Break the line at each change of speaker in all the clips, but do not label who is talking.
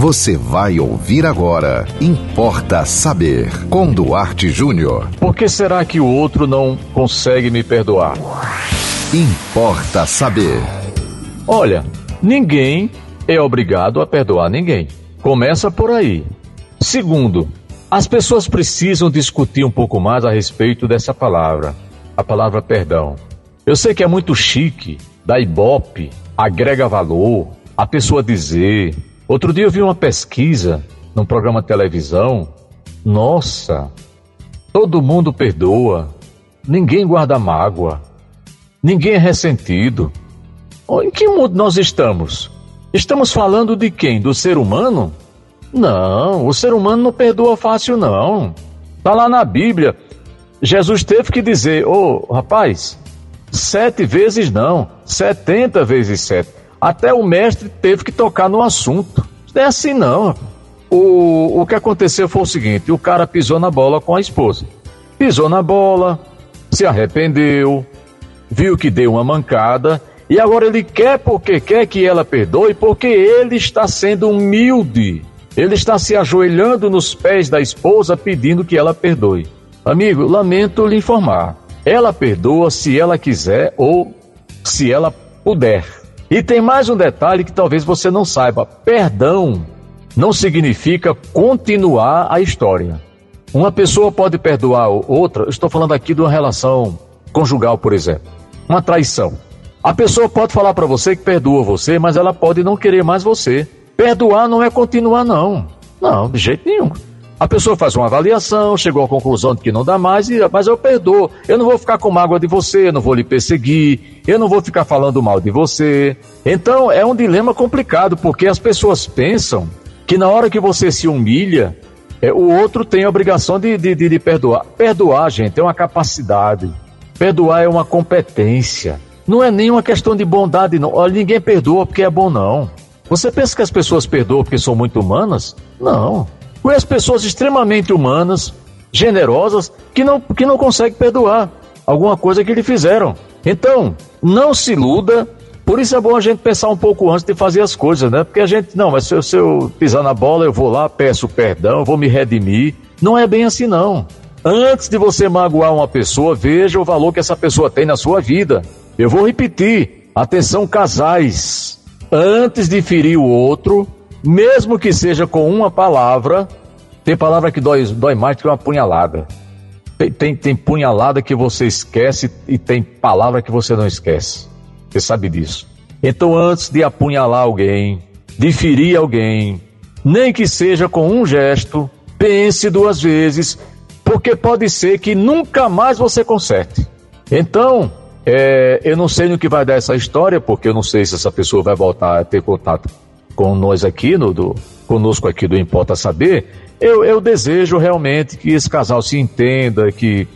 Você vai ouvir agora. Importa saber. Com Duarte Júnior.
Por que será que o outro não consegue me perdoar?
Importa saber.
Olha, ninguém é obrigado a perdoar ninguém. Começa por aí. Segundo, as pessoas precisam discutir um pouco mais a respeito dessa palavra, a palavra perdão. Eu sei que é muito chique, dá ibope, agrega valor, a pessoa dizer, Outro dia eu vi uma pesquisa num programa de televisão. Nossa, todo mundo perdoa, ninguém guarda mágoa, ninguém é ressentido. Em que mundo nós estamos? Estamos falando de quem? Do ser humano? Não, o ser humano não perdoa fácil, não. Está lá na Bíblia. Jesus teve que dizer: Ô oh, rapaz, sete vezes não, setenta vezes sete. Até o mestre teve que tocar no assunto. Não é assim não. O, o que aconteceu foi o seguinte: o cara pisou na bola com a esposa. Pisou na bola, se arrependeu, viu que deu uma mancada e agora ele quer porque quer que ela perdoe, porque ele está sendo humilde. Ele está se ajoelhando nos pés da esposa pedindo que ela perdoe. Amigo, lamento lhe informar. Ela perdoa se ela quiser ou se ela puder. E tem mais um detalhe que talvez você não saiba: perdão não significa continuar a história. Uma pessoa pode perdoar outra, estou falando aqui de uma relação conjugal, por exemplo, uma traição. A pessoa pode falar para você que perdoa você, mas ela pode não querer mais você. Perdoar não é continuar, não. Não, de jeito nenhum. A pessoa faz uma avaliação, chegou à conclusão de que não dá mais, e, mas eu perdoo. Eu não vou ficar com mágoa de você, eu não vou lhe perseguir, eu não vou ficar falando mal de você. Então é um dilema complicado, porque as pessoas pensam que na hora que você se humilha, é, o outro tem a obrigação de, de, de, de perdoar. Perdoar, gente, é uma capacidade. Perdoar é uma competência. Não é nem uma questão de bondade, não. Olha, ninguém perdoa porque é bom, não. Você pensa que as pessoas perdoam porque são muito humanas? Não. Conheço pessoas extremamente humanas, generosas, que não, que não conseguem perdoar alguma coisa que lhe fizeram. Então, não se iluda. Por isso é bom a gente pensar um pouco antes de fazer as coisas, né? Porque a gente, não, mas se eu, se eu pisar na bola, eu vou lá, peço perdão, vou me redimir. Não é bem assim, não. Antes de você magoar uma pessoa, veja o valor que essa pessoa tem na sua vida. Eu vou repetir. Atenção, casais. Antes de ferir o outro, mesmo que seja com uma palavra, tem palavra que dói, dói mais do que uma punhalada. Tem, tem, tem punhalada que você esquece e tem palavra que você não esquece. Você sabe disso. Então, antes de apunhalar alguém, de ferir alguém, nem que seja com um gesto, pense duas vezes, porque pode ser que nunca mais você conserte. Então, é, eu não sei no que vai dar essa história, porque eu não sei se essa pessoa vai voltar a ter contato com nós aqui, no, do, conosco aqui do Importa Saber, eu, eu desejo realmente que esse casal se entenda, que,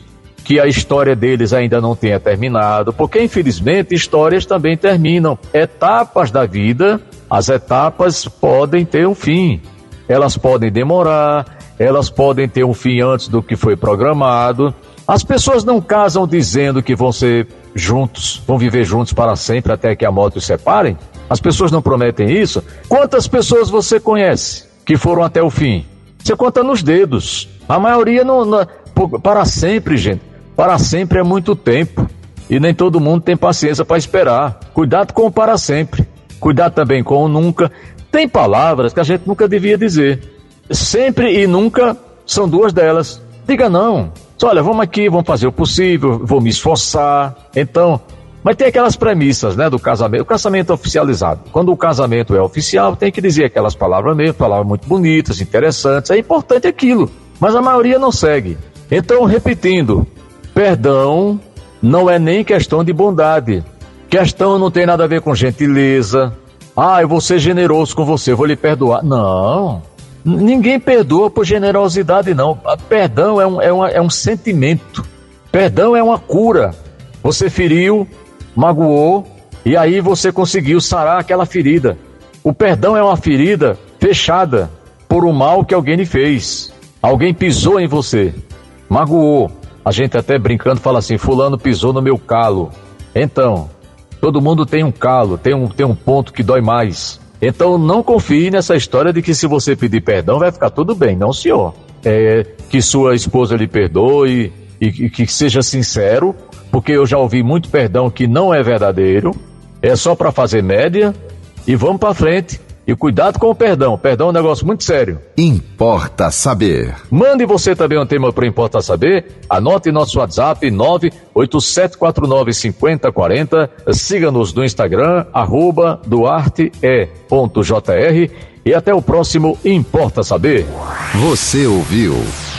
que a história deles ainda não tenha terminado, porque infelizmente histórias também terminam. Etapas da vida, as etapas podem ter um fim. Elas podem demorar, elas podem ter um fim antes do que foi programado. As pessoas não casam dizendo que vão ser juntos, vão viver juntos para sempre até que a morte os separem. As pessoas não prometem isso. Quantas pessoas você conhece que foram até o fim? Você conta nos dedos. A maioria não, não para sempre, gente. Para sempre é muito tempo. E nem todo mundo tem paciência para esperar. Cuidado com o para sempre. Cuidado também com o nunca. Tem palavras que a gente nunca devia dizer. Sempre e nunca são duas delas. Diga não. Olha, vamos aqui, vamos fazer o possível, vou me esforçar. Então, mas tem aquelas premissas, né, do casamento, o casamento oficializado. Quando o casamento é oficial, tem que dizer aquelas palavras mesmo, palavras muito bonitas, interessantes, é importante aquilo. Mas a maioria não segue. Então, repetindo, perdão não é nem questão de bondade. Questão não tem nada a ver com gentileza. Ah, eu vou ser generoso com você, vou lhe perdoar. Não. Ninguém perdoa por generosidade, não. Perdão é um, é, uma, é um sentimento. Perdão é uma cura. Você feriu, magoou e aí você conseguiu sarar aquela ferida. O perdão é uma ferida fechada por um mal que alguém lhe fez. Alguém pisou em você, magoou. A gente até brincando fala assim: Fulano pisou no meu calo. Então, todo mundo tem um calo, tem um, tem um ponto que dói mais. Então não confie nessa história de que se você pedir perdão vai ficar tudo bem. Não, senhor. É, que sua esposa lhe perdoe e, e que seja sincero, porque eu já ouvi muito perdão que não é verdadeiro, é só para fazer média e vamos para frente. E cuidado com o perdão. Perdão é um negócio muito sério.
Importa saber.
Mande você também um tema para Importa Saber. Anote nosso WhatsApp 987495040. Siga-nos no Instagram, arroba duarte.jr. E até o próximo Importa Saber.
Você ouviu